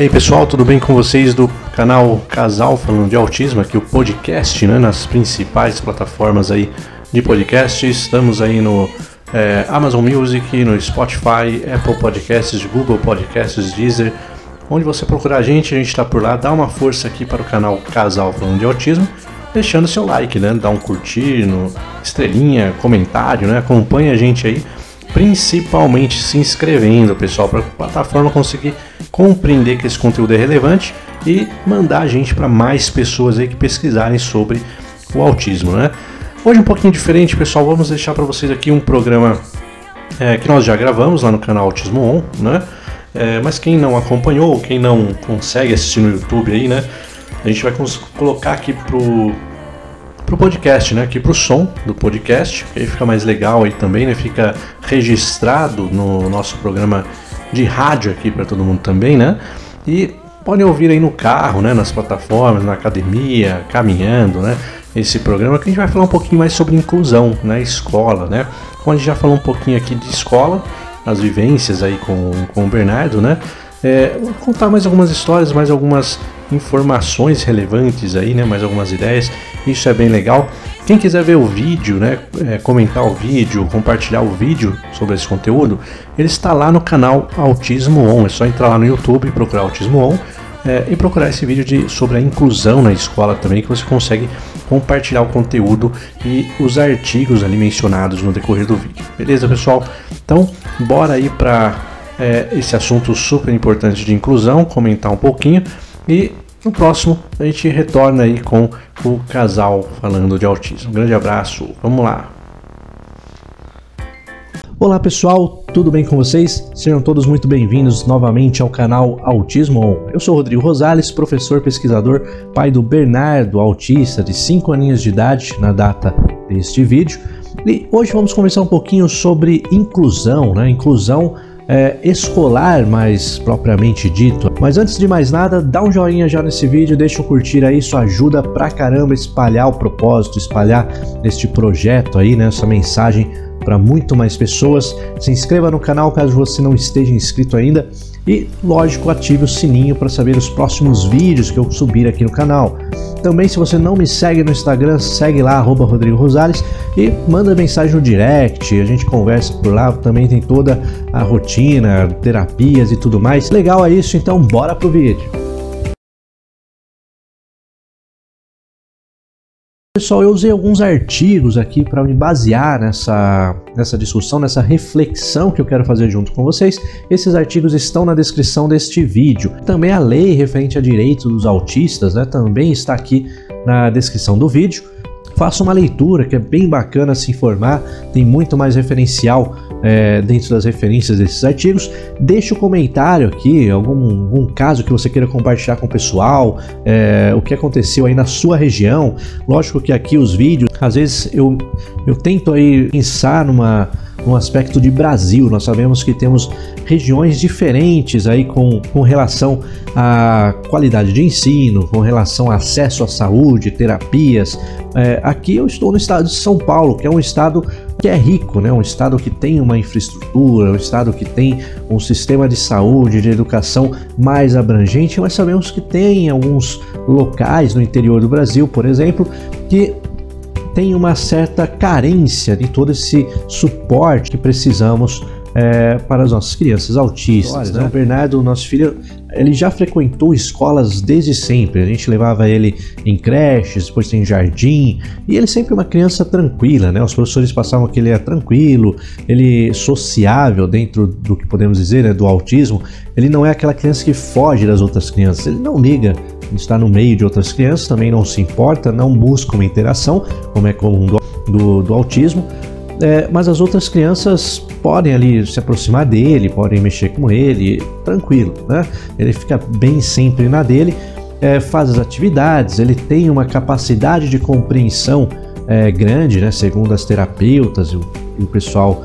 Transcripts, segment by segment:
aí pessoal, tudo bem com vocês do canal Casal falando de autismo, aqui o podcast, né, nas principais plataformas aí de podcast. Estamos aí no é, Amazon Music, no Spotify, Apple Podcasts, Google Podcasts, Deezer, onde você procurar a gente, a gente está por lá. Dá uma força aqui para o canal Casal falando de autismo, deixando seu like, né, dá um curtir, no, estrelinha, comentário, né, acompanha a gente aí principalmente se inscrevendo, pessoal, para a plataforma conseguir compreender que esse conteúdo é relevante e mandar a gente para mais pessoas aí que pesquisarem sobre o autismo, né? Hoje um pouquinho diferente, pessoal, vamos deixar para vocês aqui um programa é, que nós já gravamos lá no canal Autismo On, né? É, mas quem não acompanhou, quem não consegue assistir no YouTube aí, né? A gente vai colocar aqui pro pro podcast, né? Aqui pro som do podcast, que aí fica mais legal aí também, né? Fica registrado no nosso programa de rádio aqui para todo mundo também, né? E podem ouvir aí no carro, né? Nas plataformas, na academia, caminhando, né? Esse programa que a gente vai falar um pouquinho mais sobre inclusão na né? escola, né? Como a gente já falou um pouquinho aqui de escola, as vivências aí com, com o Bernardo, né? É, vou contar mais algumas histórias, mais algumas informações relevantes aí, né? Mais algumas ideias. Isso é bem legal. Quem quiser ver o vídeo, né? É, comentar o vídeo, compartilhar o vídeo sobre esse conteúdo, ele está lá no canal Autismo On. É só entrar lá no YouTube e procurar Autismo On. É, e procurar esse vídeo de, sobre a inclusão na escola também, que você consegue compartilhar o conteúdo e os artigos ali mencionados no decorrer do vídeo. Beleza, pessoal? Então, bora aí para é, esse assunto super importante de inclusão, comentar um pouquinho e no próximo a gente retorna aí com o casal falando de autismo. Um grande abraço, vamos lá! Olá pessoal, tudo bem com vocês? Sejam todos muito bem-vindos novamente ao canal Autismo On. Eu sou Rodrigo Rosales, professor pesquisador, pai do Bernardo, autista de 5 aninhos de idade na data deste vídeo. E hoje vamos conversar um pouquinho sobre inclusão, né? Inclusão é, escolar mais propriamente dito. Mas antes de mais nada, dá um joinha já nesse vídeo, deixa um curtir aí, isso ajuda pra caramba espalhar o propósito, espalhar este projeto aí, né, essa mensagem para muito mais pessoas. Se inscreva no canal caso você não esteja inscrito ainda e, lógico, ative o sininho para saber os próximos vídeos que eu subir aqui no canal. Também, se você não me segue no Instagram, segue lá, arroba Rodrigo Rosales e manda mensagem no direct, a gente conversa por lá, também tem toda a rotina, terapias e tudo mais. Legal é isso, então bora pro vídeo. Pessoal, eu usei alguns artigos aqui para me basear nessa, nessa discussão, nessa reflexão que eu quero fazer junto com vocês. Esses artigos estão na descrição deste vídeo. Também a lei referente a direitos dos autistas né, também está aqui na descrição do vídeo. Faça uma leitura que é bem bacana se informar, tem muito mais referencial é, dentro das referências desses artigos. Deixe o um comentário aqui, algum, algum caso que você queira compartilhar com o pessoal, é, o que aconteceu aí na sua região. Lógico que aqui os vídeos, às vezes eu, eu tento aí pensar numa no aspecto de Brasil. Nós sabemos que temos regiões diferentes aí com, com relação à qualidade de ensino, com relação ao acesso à saúde, terapias. É, aqui eu estou no estado de São Paulo, que é um estado que é rico, né? um estado que tem uma infraestrutura, um estado que tem um sistema de saúde, de educação mais abrangente, mas sabemos que tem alguns locais no interior do Brasil, por exemplo, que tem uma certa carência de todo esse suporte que precisamos é, para as nossas crianças autistas. Né? O Bernardo, nosso filho, ele já frequentou escolas desde sempre. A gente levava ele em creches, depois tem jardim, e ele sempre uma criança tranquila, né? Os professores passavam que ele é tranquilo, ele sociável dentro do que podemos dizer, né, do autismo. Ele não é aquela criança que foge das outras crianças. Ele não liga está no meio de outras crianças, também não se importa, não busca uma interação, como é comum do, do, do autismo, é, mas as outras crianças podem ali se aproximar dele, podem mexer com ele, tranquilo, né? Ele fica bem sempre na dele, é, faz as atividades, ele tem uma capacidade de compreensão é, grande, né? Segundo as terapeutas e o, e o pessoal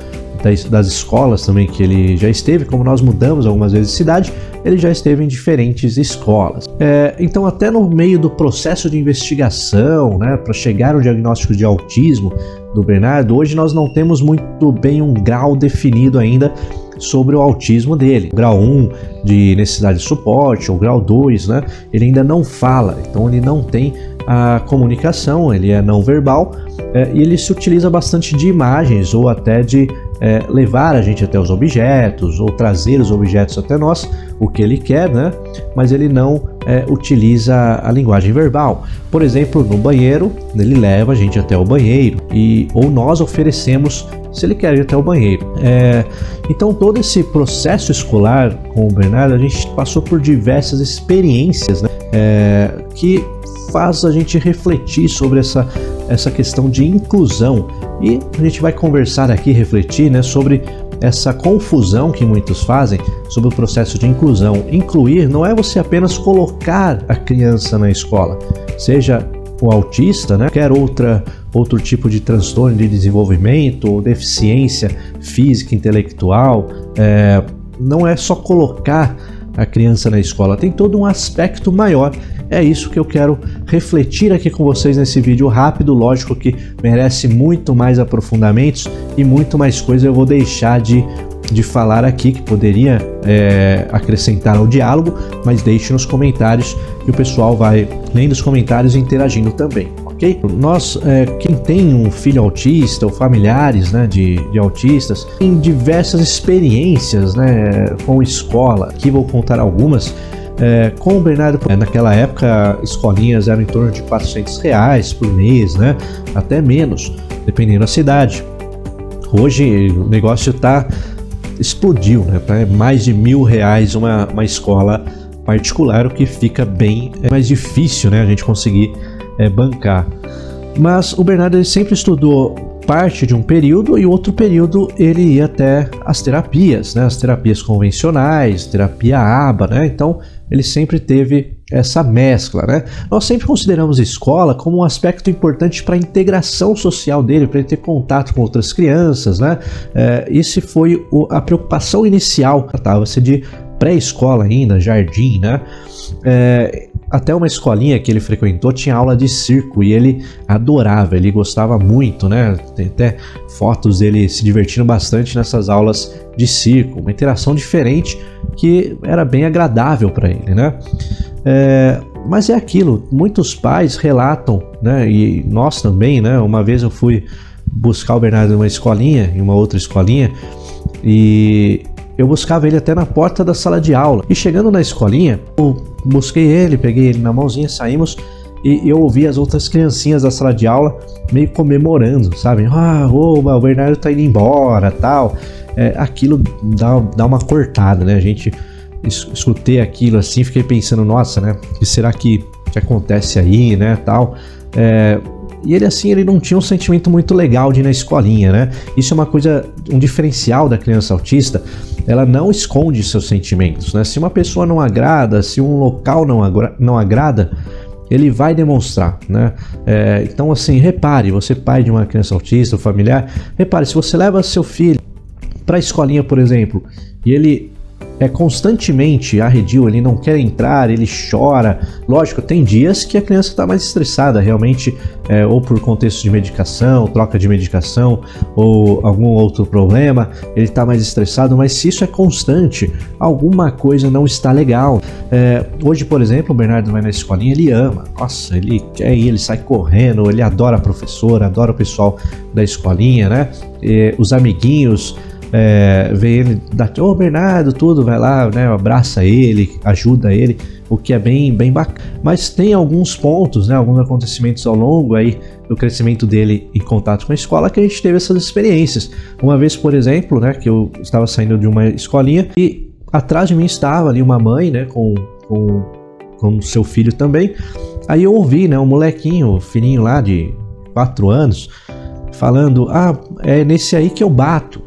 das, escolas também que ele já esteve, como nós mudamos algumas vezes de cidade, ele já esteve em diferentes escolas. É, então, até no meio do processo de investigação, né, para chegar ao diagnóstico de autismo do Bernardo, hoje nós não temos muito bem um grau definido ainda sobre o autismo dele. grau 1 de necessidade de suporte, ou grau 2, né? Ele ainda não fala, então ele não tem a comunicação, ele é não verbal é, e ele se utiliza bastante de imagens ou até de é, levar a gente até os objetos ou trazer os objetos até nós, o que ele quer, né? Mas ele não é, utiliza a linguagem verbal. Por exemplo, no banheiro, ele leva a gente até o banheiro e ou nós oferecemos se ele quer ir até o banheiro. É, então todo esse processo escolar com o Bernardo, a gente passou por diversas experiências né? É, que faz a gente refletir sobre essa, essa questão de inclusão. E a gente vai conversar aqui, refletir né, sobre essa confusão que muitos fazem sobre o processo de inclusão. Incluir não é você apenas colocar a criança na escola, seja o autista, né, qualquer outra outro tipo de transtorno de desenvolvimento ou deficiência física, intelectual, é, não é só colocar a criança na escola, tem todo um aspecto maior é isso que eu quero refletir aqui com vocês nesse vídeo rápido, lógico que merece muito mais aprofundamentos e muito mais coisa eu vou deixar de, de falar aqui que poderia é, acrescentar ao diálogo, mas deixe nos comentários e o pessoal vai lendo os comentários e interagindo também. ok? Nós, é, quem tem um filho autista ou familiares né, de, de autistas, tem diversas experiências né, com escola. Aqui vou contar algumas é, com o Bernardo, é, naquela época, escolinhas eram em torno de 400 reais por mês, né? Até menos, dependendo da cidade. Hoje o negócio tá explodiu, né? Tá mais de mil reais uma, uma escola particular, o que fica bem é mais difícil, né? A gente conseguir é, bancar. Mas o Bernardo ele sempre estudou parte de um período e outro período ele ia até as terapias, né? As terapias convencionais, terapia ABA, né? Então ele sempre teve essa mescla, né? Nós sempre consideramos a escola como um aspecto importante para a integração social dele, para ele ter contato com outras crianças, né? É, esse foi o, a preocupação inicial. Tratava-se de pré-escola ainda, jardim, né? É, até uma escolinha que ele frequentou tinha aula de circo e ele adorava, ele gostava muito, né? Tem até fotos dele se divertindo bastante nessas aulas de circo, uma interação diferente que era bem agradável para ele, né? É, mas é aquilo, muitos pais relatam, né? E nós também, né? Uma vez eu fui buscar o Bernardo em uma escolinha, em uma outra escolinha, e eu buscava ele até na porta da sala de aula. E chegando na escolinha, eu busquei ele, peguei ele na mãozinha, saímos e eu ouvi as outras criancinhas da sala de aula meio comemorando, sabe? Ah, oba, o Bernardo tá indo embora, tal. É, aquilo dá, dá uma cortada, né? A gente escutei aquilo assim, fiquei pensando, nossa, né? O que será que, que acontece aí, né? Tal. É, e ele assim, ele não tinha um sentimento muito legal de ir na escolinha, né? Isso é uma coisa, um diferencial da criança autista. Ela não esconde seus sentimentos, né? Se uma pessoa não agrada, se um local não, agra não agrada, ele vai demonstrar, né? É, então, assim, repare, você pai de uma criança autista, familiar, repare, se você leva seu filho para a escolinha, por exemplo, e ele é constantemente arredio, ele não quer entrar, ele chora. Lógico, tem dias que a criança está mais estressada, realmente, é, ou por contexto de medicação, troca de medicação, ou algum outro problema, ele está mais estressado, mas se isso é constante, alguma coisa não está legal. É, hoje, por exemplo, o Bernardo vai na escolinha, ele ama, nossa, ele quer ir, ele sai correndo, ele adora a professora, adora o pessoal da escolinha, né? Os amiguinhos é, vê ele, dá, ô Bernardo, tudo, vai lá, né, abraça ele, ajuda ele, o que é bem, bem bacana. Mas tem alguns pontos, né, alguns acontecimentos ao longo aí do crescimento dele em contato com a escola que a gente teve essas experiências. Uma vez, por exemplo, né, que eu estava saindo de uma escolinha e atrás de mim estava ali uma mãe, né, com, com, com seu filho também. Aí eu ouvi, né, um molequinho, filhinho lá de 4 anos, falando: Ah, é nesse aí que eu bato.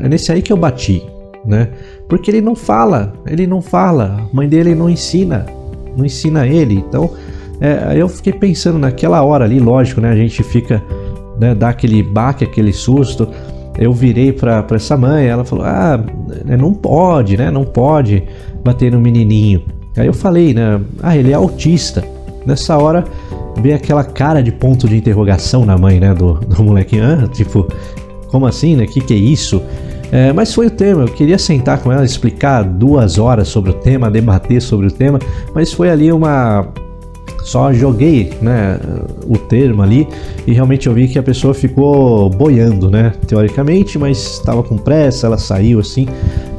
É nesse aí que eu bati, né? Porque ele não fala, ele não fala, a mãe dele não ensina, não ensina ele. Então, é, eu fiquei pensando naquela hora ali, lógico, né? A gente fica, né, dá aquele baque, aquele susto. Eu virei para essa mãe, ela falou: "Ah, né, não pode, né? Não pode bater no menininho". Aí eu falei, né? Ah, ele é autista. Nessa hora veio aquela cara de ponto de interrogação na mãe, né, do, do molequinho, ah, tipo, como assim, né? Que que é isso? É, mas foi o tema, eu queria sentar com ela, explicar duas horas sobre o tema, debater sobre o tema, mas foi ali uma. Só joguei né, o termo ali e realmente eu vi que a pessoa ficou boiando, né? Teoricamente, mas estava com pressa, ela saiu assim.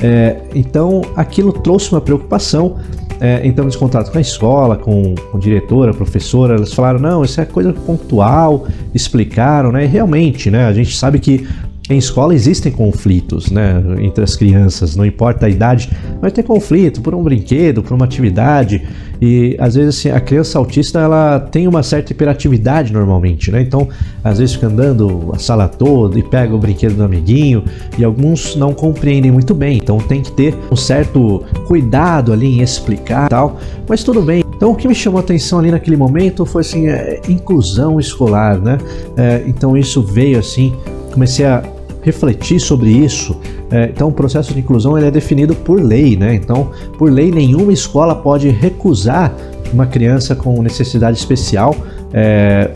É, então aquilo trouxe uma preocupação é, entramos em contato com a escola, com, com a diretora, a professora, elas falaram, não, isso é coisa pontual, explicaram, né? E realmente, né? A gente sabe que em escola existem conflitos, né, entre as crianças, não importa a idade, vai ter conflito por um brinquedo, por uma atividade, e às vezes assim, a criança autista ela tem uma certa hiperatividade normalmente, né? Então, às vezes fica andando a sala toda e pega o brinquedo do amiguinho, e alguns não compreendem muito bem, então tem que ter um certo cuidado ali em explicar tal, mas tudo bem. Então, o que me chamou a atenção ali naquele momento foi assim, é, inclusão escolar, né? É, então, isso veio assim, comecei a refletir sobre isso. É, então, o processo de inclusão ele é definido por lei, né? Então, por lei, nenhuma escola pode recusar uma criança com necessidade especial, é,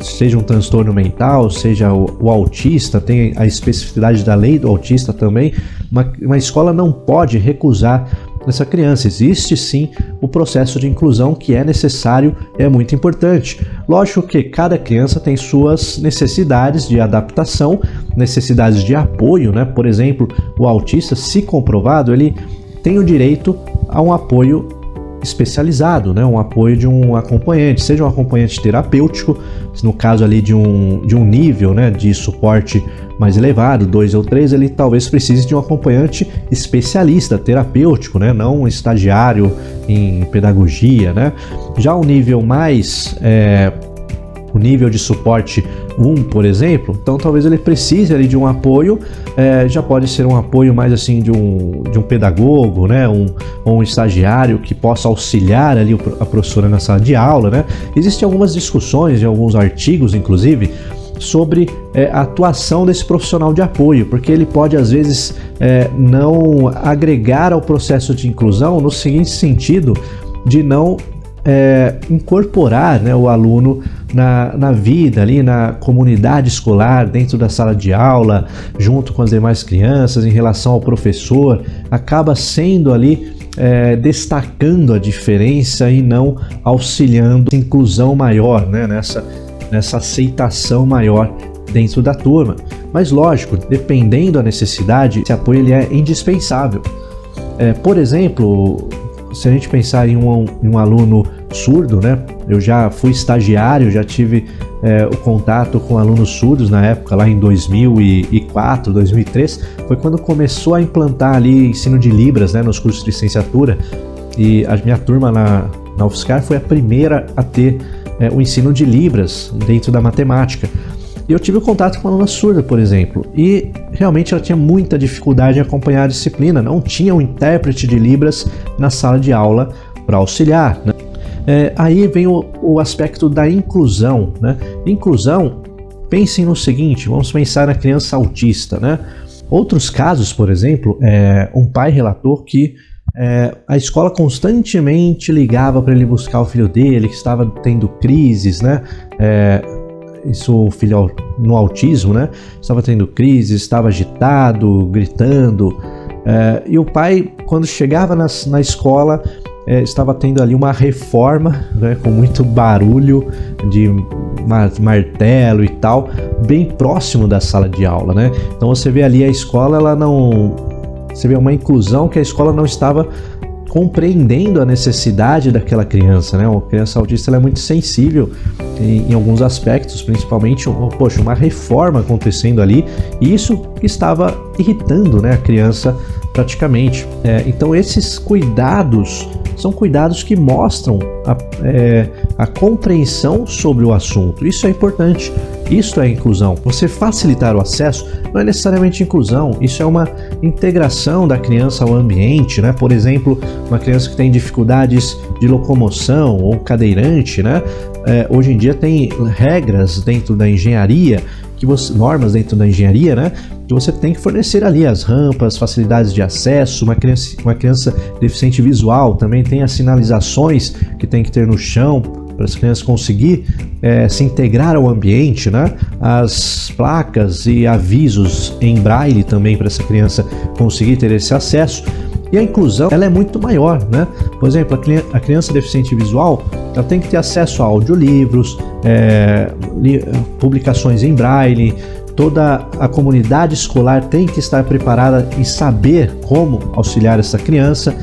seja um transtorno mental, seja o, o, autista, tem a especificidade da lei do autista também. Uma, uma escola não pode recusar dessa criança. Existe sim o processo de inclusão que é necessário, é muito importante. Lógico que cada criança tem suas necessidades de adaptação, necessidades de apoio, né? Por exemplo, o autista, se comprovado, ele tem o direito a um apoio especializado, né? um apoio de um acompanhante, seja um acompanhante terapêutico, no caso ali de um, de um nível né, de suporte mais elevado, dois ou três, ele talvez precise de um acompanhante especialista, terapêutico, né? não um estagiário em pedagogia. Né? Já o nível mais é, o nível de suporte 1, por exemplo, então talvez ele precise ali de um apoio, é, já pode ser um apoio mais assim de um, de um pedagogo, né, um, um estagiário que possa auxiliar ali a professora na sala de aula, né. Existem algumas discussões em alguns artigos, inclusive, sobre é, a atuação desse profissional de apoio, porque ele pode às vezes é, não agregar ao processo de inclusão no seguinte sentido de não é, incorporar né, o aluno na, na vida, ali na comunidade escolar, dentro da sala de aula, junto com as demais crianças, em relação ao professor, acaba sendo ali é, destacando a diferença e não auxiliando a inclusão maior, né, nessa, nessa aceitação maior dentro da turma. Mas lógico, dependendo da necessidade, esse apoio ele é indispensável. É, por exemplo, se a gente pensar em um, em um aluno surdo, né? Eu já fui estagiário, já tive é, o contato com alunos surdos na época, lá em 2004, 2003. Foi quando começou a implantar ali ensino de Libras né, nos cursos de licenciatura. E a minha turma na, na UFSCar foi a primeira a ter é, o ensino de Libras dentro da matemática. E eu tive contato com uma aluna surda, por exemplo, e realmente ela tinha muita dificuldade em acompanhar a disciplina, não tinha um intérprete de Libras na sala de aula para auxiliar. Né? É, aí vem o, o, aspecto da inclusão. Né? Inclusão, pensem no seguinte: vamos pensar na criança autista. Né? Outros casos, por exemplo, é, um pai relatou que é, a escola constantemente ligava para ele buscar o filho dele, que estava tendo crises, né? É, isso filho no autismo, né? Estava tendo crise, estava agitado, gritando. É, e o pai, quando chegava na, na escola, é, estava tendo ali uma reforma, né, com muito barulho de martelo e tal, bem próximo da sala de aula, né? Então você vê ali a escola, ela não, você vê uma inclusão que a escola não estava compreendendo a necessidade daquela criança, né? Uma criança autista é muito sensível em, em, alguns aspectos, principalmente, poxa, uma reforma acontecendo ali, e isso estava irritando, né, a criança praticamente. É, então esses cuidados são cuidados que mostram a, é, a compreensão sobre o assunto. Isso é importante. Isso é inclusão. Você facilitar o acesso não é necessariamente inclusão, isso é uma integração da criança ao ambiente, né? Por exemplo, uma criança que tem dificuldades de locomoção ou cadeirante, né? É, hoje em dia tem regras dentro da engenharia que você, normas dentro da engenharia, né? Que você tem que fornecer ali as rampas, facilidades de acesso. Uma criança, uma criança deficiente visual também tem as sinalizações que tem que ter no chão para as crianças conseguir é, se integrar ao ambiente, né? As placas e avisos em braille também para essa criança conseguir ter esse acesso. E a inclusão ela é muito maior, né? Por exemplo, a criança deficiente visual ela tem que ter acesso a audiolivros, é, publicações em braille, toda a comunidade escolar tem que estar preparada e saber como auxiliar essa criança.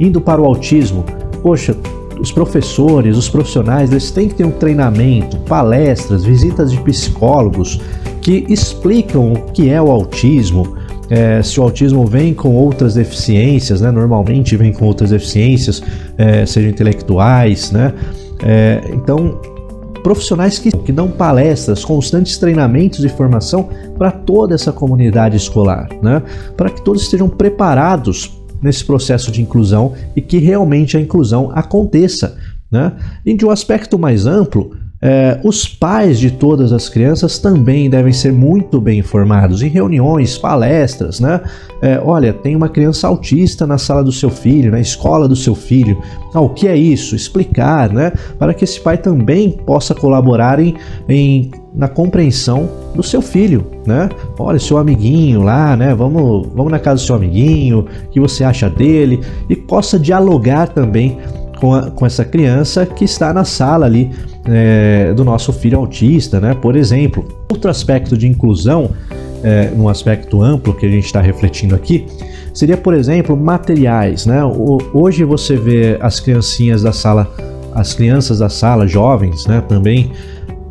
Indo para o autismo, poxa, os professores, os profissionais, eles têm que ter um treinamento, palestras, visitas de psicólogos que explicam o que é o autismo, é, se o autismo vem com outras deficiências, né? Normalmente vem com outras deficiências, é, sejam intelectuais, né? É, então, profissionais que, que dão palestras, constantes treinamentos e formação para toda essa comunidade escolar, né? Para que todos estejam preparados nesse processo de inclusão e que realmente a inclusão aconteça. Né? E de um aspecto mais amplo, é, os pais de todas as crianças também devem ser muito bem informados em reuniões, palestras, né? É, olha, tem uma criança autista na sala do seu filho, na escola do seu filho. Ah, o que é isso? Explicar, né? Para que esse pai também possa colaborar em, em na compreensão do seu filho, né? Olha, seu amiguinho lá, né? Vamos, vamos na casa do seu amiguinho, o que você acha dele? E possa dialogar também com, a, com essa criança que está na sala ali é, do nosso filho autista, né? Por exemplo, outro aspecto de inclusão, é, num aspecto amplo que a gente está refletindo aqui, seria, por exemplo, materiais, né? O, hoje você vê as criancinhas da sala, as crianças da sala, jovens, né? Também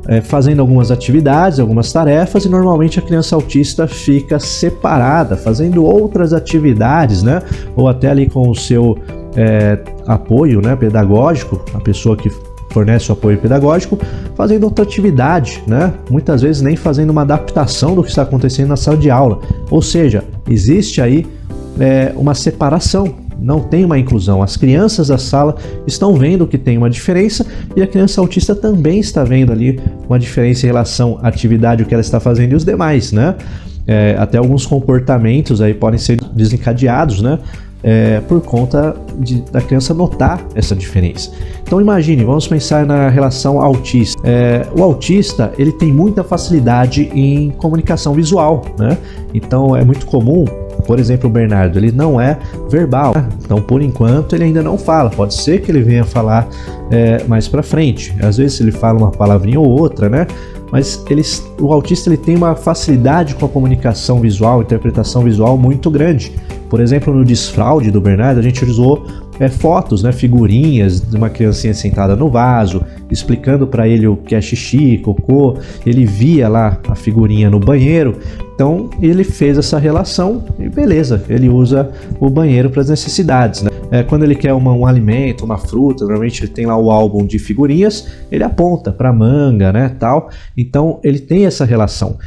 é, fazendo algumas atividades, algumas tarefas, e normalmente a criança autista fica separada, fazendo outras atividades, né? Ou até ali com o seu é, apoio né, pedagógico, a pessoa que fornece o apoio pedagógico, fazendo outra atividade, né? Muitas vezes nem fazendo uma adaptação do que está acontecendo na sala de aula. Ou seja, existe aí é, uma separação, não tem uma inclusão. As crianças da sala estão vendo que tem uma diferença e a criança autista também está vendo ali uma diferença em relação à atividade que ela está fazendo e os demais, né? É, até alguns comportamentos aí podem ser desencadeados, né? É, por conta de, da criança notar essa diferença. Então imagine, vamos pensar na relação autista. É, o autista ele tem muita facilidade em comunicação visual, né? Então é muito comum por exemplo, o Bernardo, ele não é verbal, né? então por enquanto ele ainda não fala. Pode ser que ele venha falar é, mais para frente. Às vezes ele fala uma palavrinha ou outra, né? Mas eles, o autista ele tem uma facilidade com a comunicação visual, interpretação visual muito grande. Por exemplo, no desfraude do Bernardo, a gente usou é, fotos, né, figurinhas de uma criancinha sentada no vaso, explicando para ele o que é xixi, cocô. Ele via lá a figurinha no banheiro, então ele fez essa relação e beleza, ele usa o banheiro para as necessidades. Né? É, quando ele quer uma, um alimento, uma fruta, normalmente ele tem lá o álbum de figurinhas, ele aponta para manga, né, tal. Então ele tem essa relação.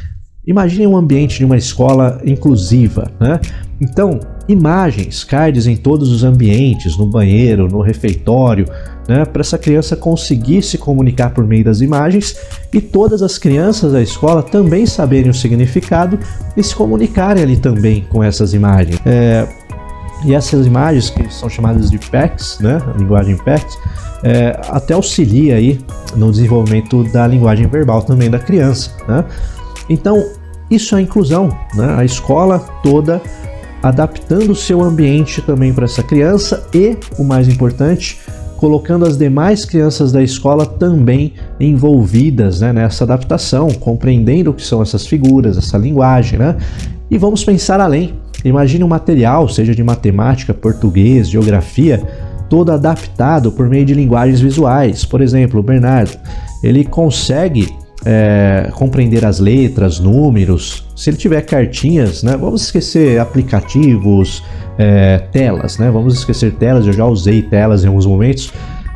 Imagine um ambiente de uma escola inclusiva, né? Então, imagens, cards em todos os ambientes, no banheiro, no refeitório, né, para essa criança conseguir se comunicar por meio das imagens e todas as crianças da escola também saberem o significado e se comunicarem ali também com essas imagens. É, e essas imagens que são chamadas de PACs, né, a linguagem PACs, é, até auxilia aí no desenvolvimento da linguagem verbal também da criança, né? Então, isso é inclusão, né? A escola toda adaptando o seu ambiente também para essa criança e, o mais importante, colocando as demais crianças da escola também envolvidas né, nessa adaptação, compreendendo o que são essas figuras, essa linguagem, né? E vamos pensar além. Imagine um material, seja de matemática, português, geografia, todo adaptado por meio de linguagens visuais. Por exemplo, o Bernardo, ele consegue é, compreender as letras, números, se ele tiver cartinhas, né? Vamos esquecer aplicativos, é, telas, né? Vamos esquecer telas, eu já usei telas em alguns momentos,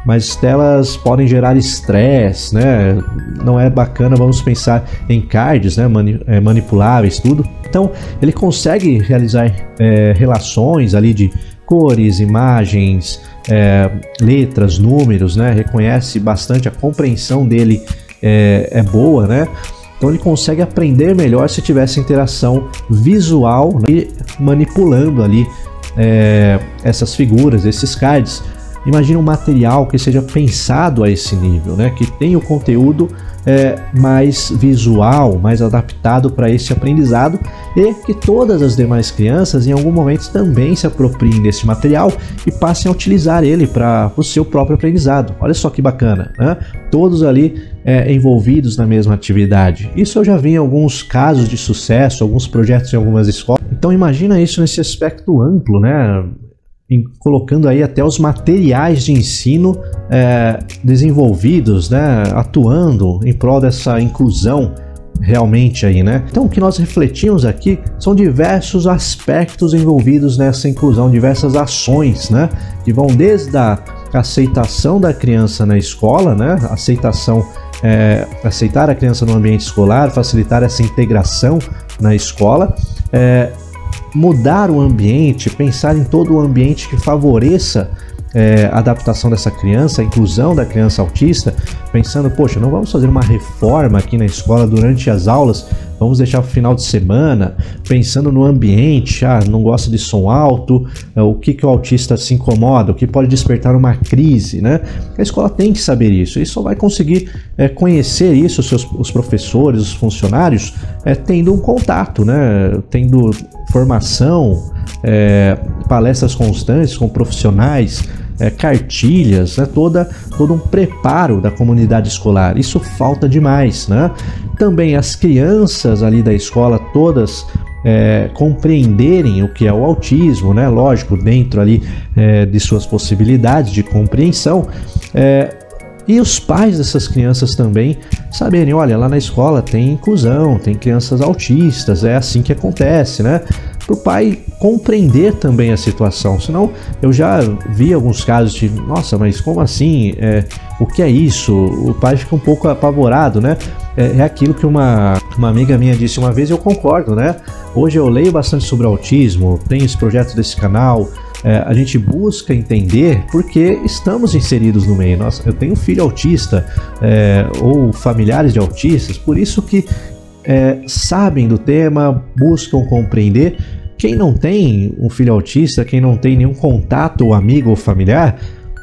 mas telas podem gerar estresse, né? Não é bacana, vamos pensar em cards, né? Mani é, manipuláveis, tudo. Então, ele consegue realizar é, relações ali de cores, imagens, é, letras, números, né? Reconhece bastante a compreensão dele é, é boa, né? Então ele consegue aprender melhor se tiver essa interação visual né? e manipulando ali é, essas figuras, esses cards. Imagina um material que seja pensado a esse nível, né? Que tenha o conteúdo é, mais visual, mais adaptado para esse aprendizado e que todas as demais crianças em algum momento também se apropriem desse material e passem a utilizar ele para o seu próprio aprendizado. Olha só que bacana, né? Todos ali é, envolvidos na mesma atividade. Isso eu já vi em alguns casos de sucesso, alguns projetos em algumas escolas. Então imagina isso nesse aspecto amplo, né? Colocando aí até os materiais de ensino é, desenvolvidos, né? Atuando em prol dessa inclusão realmente aí, né? Então o que nós refletimos aqui são diversos aspectos envolvidos nessa inclusão, diversas ações, né? Que vão desde a aceitação da criança na escola, né? Aceitação é, aceitar a criança no ambiente escolar, facilitar essa integração na escola, é, mudar o ambiente, pensar em todo o ambiente que favoreça é, adaptação dessa criança, a inclusão da criança autista, pensando, poxa, não vamos fazer uma reforma aqui na escola durante as aulas, vamos deixar o final de semana, pensando no ambiente, ah, não gosta de som alto, é, o que, que o autista se incomoda, o que pode despertar uma crise, né? A escola tem que saber isso, e só vai conseguir é, conhecer isso, os, seus, os professores, os funcionários, é, tendo um contato, né? Tendo formação, é, palestras constantes com profissionais, é, cartilhas, né, toda, todo um preparo da comunidade escolar. Isso falta demais. Né? Também as crianças ali da escola, todas é, compreenderem o que é o autismo, né? lógico, dentro ali é, de suas possibilidades de compreensão. É, e os pais dessas crianças também saberem, olha, lá na escola tem inclusão, tem crianças autistas, é assim que acontece, né? Para o pai compreender também a situação. Senão, eu já vi alguns casos de, nossa, mas como assim? É, o que é isso? O pai fica um pouco apavorado, né? É, é aquilo que uma, uma amiga minha disse uma vez e eu concordo, né? Hoje eu leio bastante sobre autismo, tenho esse projeto desse canal, é, a gente busca entender porque estamos inseridos no meio. Nossa, eu tenho filho autista é, ou familiares de autistas, por isso que é, sabem do tema, buscam compreender. Quem não tem um filho autista, quem não tem nenhum contato, amigo ou familiar,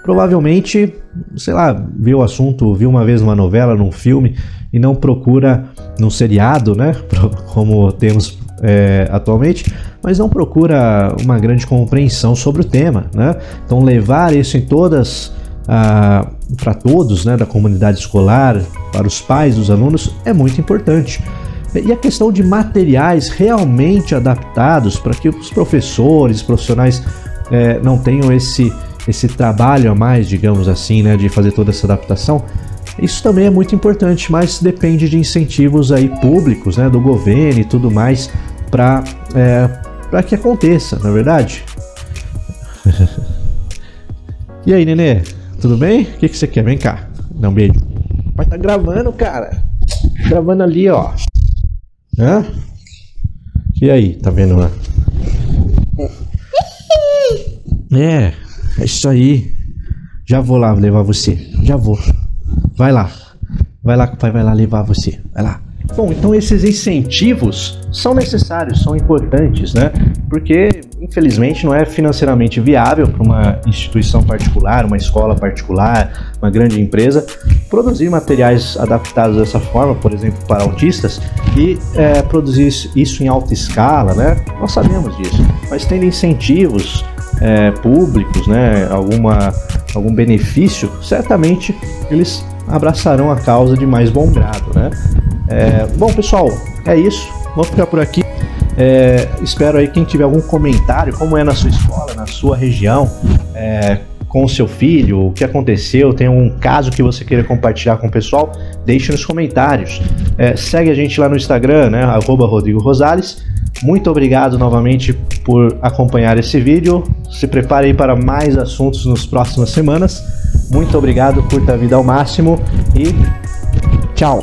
provavelmente, sei lá, viu o assunto, viu uma vez numa novela, num filme e não procura num seriado, né? Como temos é, atualmente, mas não procura uma grande compreensão sobre o tema, né? Então levar isso em todas ah, para todos, né, da comunidade escolar, para os pais dos alunos é muito importante. E a questão de materiais realmente adaptados para que os professores, profissionais é, não tenham esse, esse trabalho a mais, digamos assim, né, de fazer toda essa adaptação. Isso também é muito importante, mas depende de incentivos aí públicos, né, do governo e tudo mais, para é, para que aconteça, na é verdade. e aí, Nenê, tudo bem? O que, que você quer? Vem cá, dá um beijo. Vai tá gravando, cara. Gravando ali, ó. Hã? E aí, tá vendo lá? É, é isso aí. Já vou lá levar você. Já vou. Vai lá. Vai lá que o pai vai lá levar você. Vai lá. Bom, então esses incentivos são necessários, são importantes, né? Porque, infelizmente, não é financeiramente viável para uma instituição particular, uma escola particular, uma grande empresa, produzir materiais adaptados dessa forma, por exemplo, para autistas, e é, produzir isso em alta escala, né? Nós sabemos disso, mas tendo incentivos é, públicos, né? Alguma, algum benefício, certamente eles abraçarão a causa de mais bom grado, né? É, bom, pessoal, é isso. Vamos ficar por aqui. É, espero aí quem tiver algum comentário, como é na sua escola, na sua região, é, com o seu filho, o que aconteceu, tem um caso que você queira compartilhar com o pessoal, deixe nos comentários. É, segue a gente lá no Instagram, né, arroba Rodrigo Rosales. Muito obrigado novamente por acompanhar esse vídeo. Se prepare aí para mais assuntos nas próximas semanas. Muito obrigado, curta a vida ao máximo e tchau!